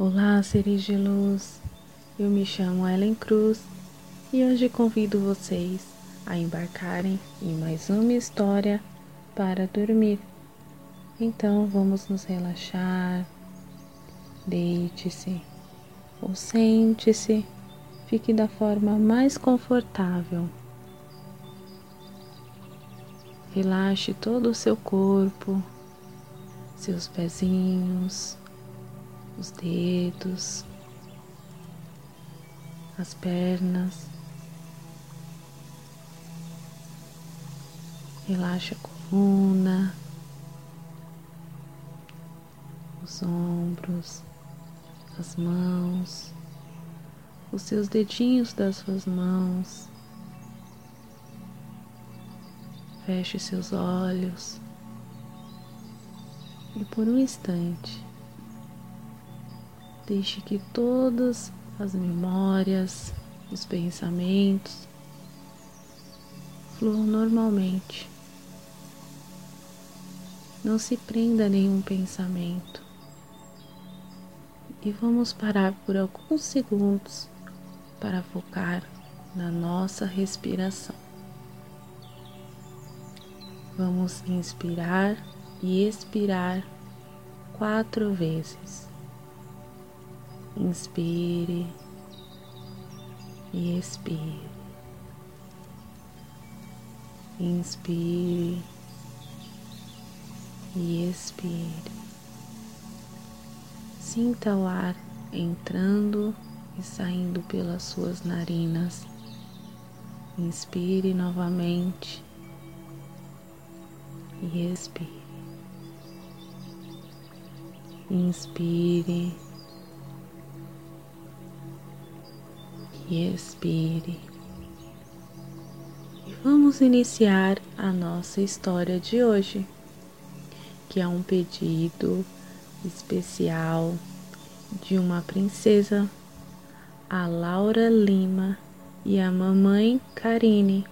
Olá, seres de luz. Eu me chamo Ellen Cruz e hoje convido vocês a embarcarem em mais uma história para dormir. Então vamos nos relaxar. Deite-se ou sente-se, fique da forma mais confortável. Relaxe todo o seu corpo, seus pezinhos, os dedos, as pernas. Relaxa a coluna, os ombros, as mãos, os seus dedinhos das suas mãos. Feche seus olhos e por um instante Deixe que todas as memórias, os pensamentos fluam normalmente. Não se prenda a nenhum pensamento. E vamos parar por alguns segundos para focar na nossa respiração. Vamos inspirar e expirar quatro vezes. Inspire e expire. Inspire e expire. Sinta o ar entrando e saindo pelas suas narinas. Inspire novamente e expire. Inspire e expire. E vamos iniciar a nossa história de hoje, que é um pedido especial de uma princesa, a Laura Lima e a mamãe Karine.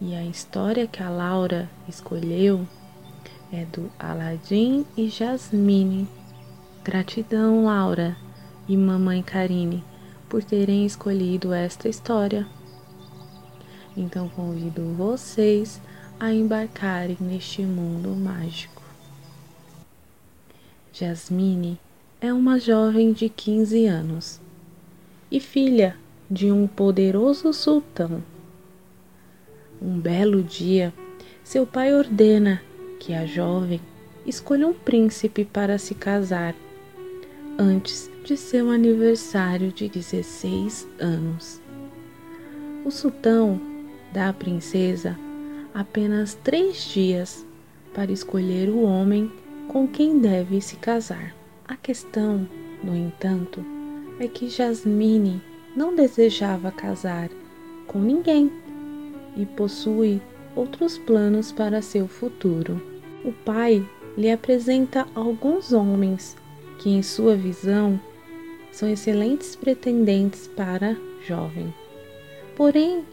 E a história que a Laura escolheu é do Aladim e Jasmine. Gratidão, Laura e mamãe Karine por terem escolhido esta história. Então convido vocês a embarcarem neste mundo mágico. Jasmine é uma jovem de 15 anos e filha de um poderoso sultão. Um belo dia, seu pai ordena que a jovem escolha um príncipe para se casar antes de seu aniversário de 16 anos. O sultão dá à princesa apenas três dias para escolher o homem com quem deve se casar. A questão, no entanto, é que Jasmine não desejava casar com ninguém e possui outros planos para seu futuro. O pai lhe apresenta alguns homens que, em sua visão, são excelentes pretendentes para jovem. Porém,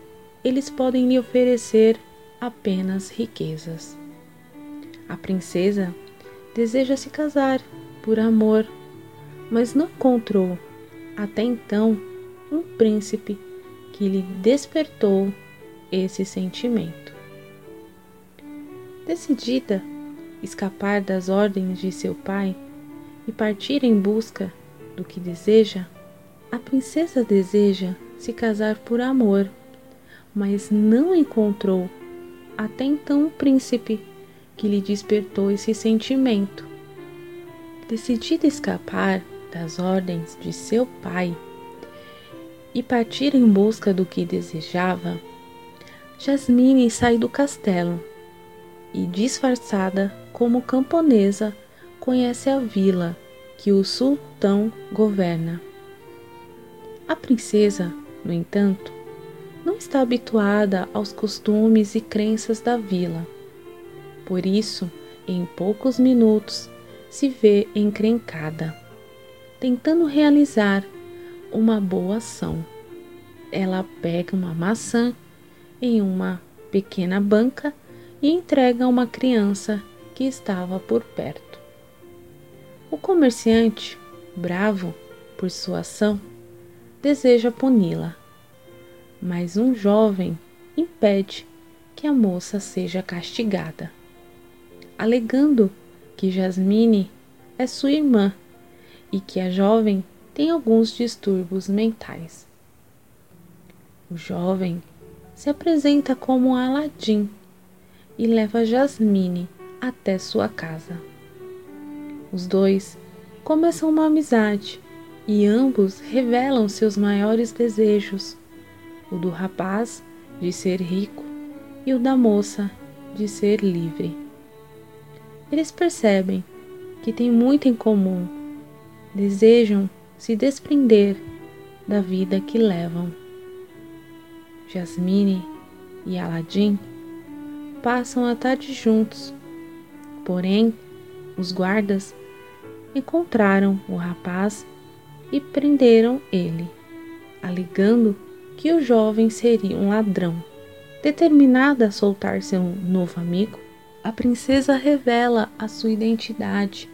eles podem lhe oferecer apenas riquezas. A princesa deseja se casar por amor, mas não encontrou até então um príncipe que lhe despertou esse sentimento. Decidida escapar das ordens de seu pai e partir em busca do que deseja, a princesa deseja se casar por amor, mas não encontrou até então o príncipe que lhe despertou esse sentimento. Decidida escapar das ordens de seu pai e partir em busca do que desejava, Jasmine sai do castelo e, disfarçada como camponesa, conhece a vila que o sultão governa. A princesa, no entanto, não está habituada aos costumes e crenças da vila. Por isso, em poucos minutos, se vê encrencada, tentando realizar uma boa ação. Ela pega uma maçã em uma pequena banca e entrega a uma criança que estava por perto. O comerciante bravo por sua ação, deseja puni-la. Mas um jovem impede que a moça seja castigada, alegando que Jasmine é sua irmã e que a jovem tem alguns distúrbios mentais. O jovem se apresenta como Aladim e leva Jasmine até sua casa. Os dois começam uma amizade e ambos revelam seus maiores desejos: o do rapaz de ser rico e o da moça de ser livre. Eles percebem que têm muito em comum, desejam se desprender da vida que levam. Jasmine e Aladim passam a tarde juntos. Porém, os guardas encontraram o rapaz e prenderam ele, alegando que o jovem seria um ladrão. Determinada a soltar seu novo amigo, a princesa revela a sua identidade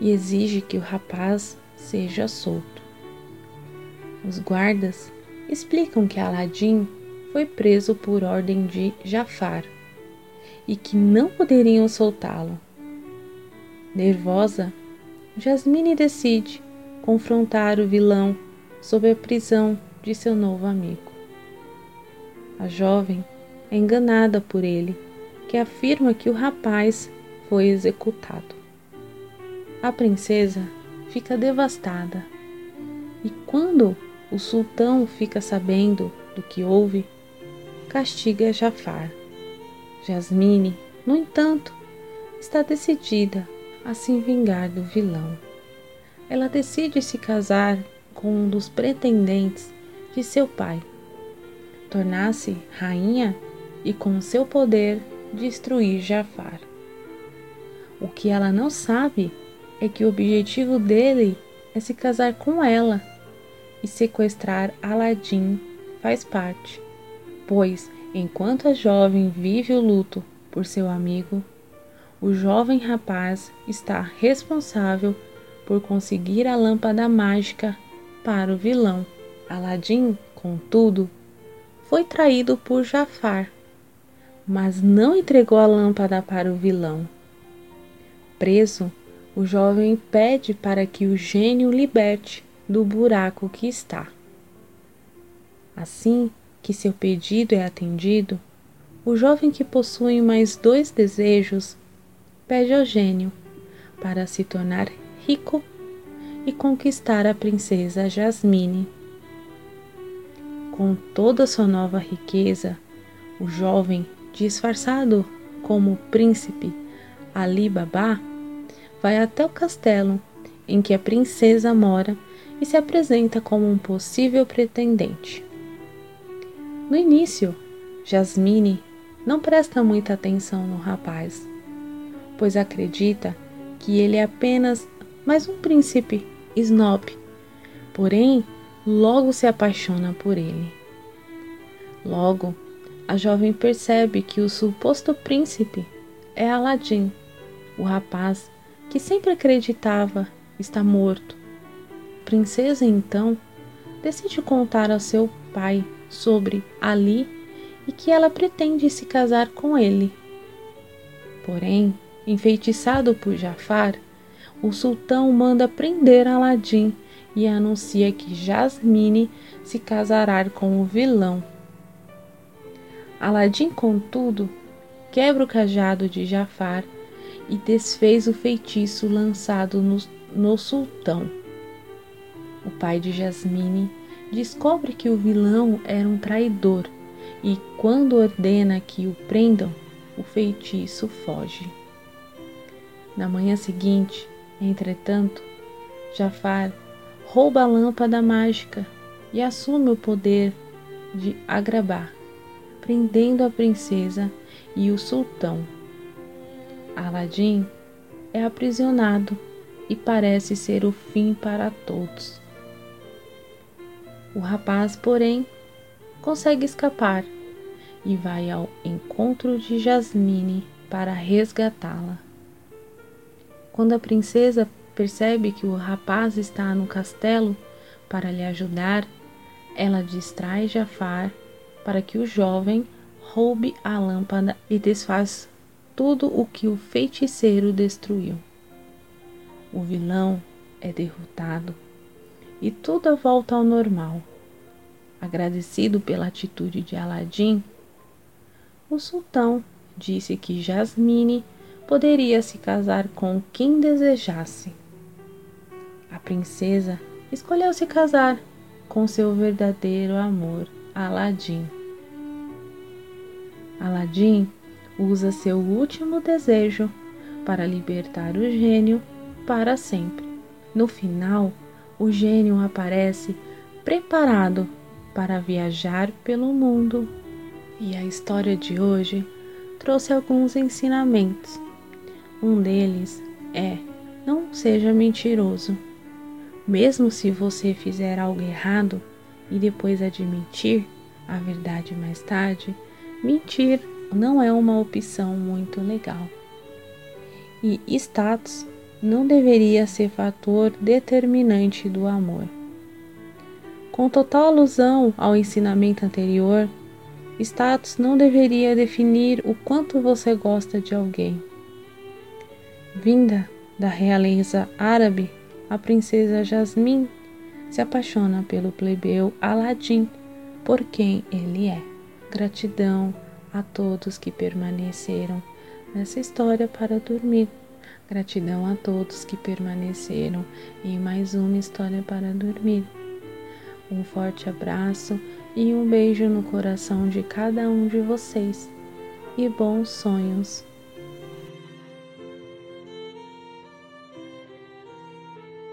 e exige que o rapaz seja solto. Os guardas explicam que Aladim foi preso por ordem de Jafar e que não poderiam soltá-lo. Nervosa, Jasmine decide confrontar o vilão sob a prisão de seu novo amigo. A jovem é enganada por ele, que afirma que o rapaz foi executado. A princesa fica devastada e, quando o sultão fica sabendo do que houve, castiga Jafar. Jasmine, no entanto, está decidida a se vingar do vilão. Ela decide se casar com um dos pretendentes de seu pai, tornar-se rainha e, com seu poder, destruir Jafar. O que ela não sabe é que o objetivo dele é se casar com ela e sequestrar Aladim faz parte pois enquanto a jovem vive o luto por seu amigo, o jovem rapaz está responsável por conseguir a lâmpada mágica para o vilão. Aladim, contudo, foi traído por Jafar, mas não entregou a lâmpada para o vilão. Preso, o jovem pede para que o gênio liberte do buraco que está. Assim, que seu pedido é atendido, o jovem que possui mais dois desejos pede ao gênio para se tornar rico e conquistar a princesa Jasmine. Com toda sua nova riqueza, o jovem, disfarçado como príncipe Ali Baba, vai até o castelo em que a princesa mora e se apresenta como um possível pretendente. No início, Jasmine não presta muita atenção no rapaz, pois acredita que ele é apenas mais um príncipe snob, porém logo se apaixona por ele. Logo, a jovem percebe que o suposto príncipe é Aladim, o rapaz que sempre acreditava está morto. A princesa então decide contar ao seu pai sobre Ali e que ela pretende se casar com ele. Porém, enfeitiçado por Jafar, o sultão manda prender Aladim e anuncia que Jasmine se casará com o vilão. Aladim, contudo, quebra o cajado de Jafar e desfez o feitiço lançado no, no sultão. O pai de Jasmine descobre que o vilão era um traidor e, quando ordena que o prendam, o feitiço foge. Na manhã seguinte, entretanto, Jafar rouba a lâmpada mágica e assume o poder de Agrabah, prendendo a princesa e o sultão. Aladim é aprisionado e parece ser o fim para todos. O rapaz, porém, consegue escapar e vai ao encontro de Jasmine para resgatá-la. Quando a princesa percebe que o rapaz está no castelo para lhe ajudar, ela distrai Jafar para que o jovem roube a lâmpada e desfaz tudo o que o feiticeiro destruiu. O vilão é derrotado e tudo volta ao normal. Agradecido pela atitude de Aladim, o sultão disse que Jasmine poderia se casar com quem desejasse. A princesa escolheu se casar com seu verdadeiro amor, Aladim. Aladim usa seu último desejo para libertar o gênio para sempre. No final, o gênio aparece preparado para viajar pelo mundo. E a história de hoje trouxe alguns ensinamentos. Um deles é: não seja mentiroso. Mesmo se você fizer algo errado e depois admitir a verdade mais tarde, mentir não é uma opção muito legal. E status não deveria ser fator determinante do amor. Com total alusão ao ensinamento anterior, status não deveria definir o quanto você gosta de alguém. Vinda da realeza árabe, a princesa Jasmine se apaixona pelo plebeu Aladim, por quem ele é. Gratidão a todos que permaneceram nessa história para dormir. Gratidão a todos que permaneceram em mais uma história para dormir. Um forte abraço e um beijo no coração de cada um de vocês. E bons sonhos.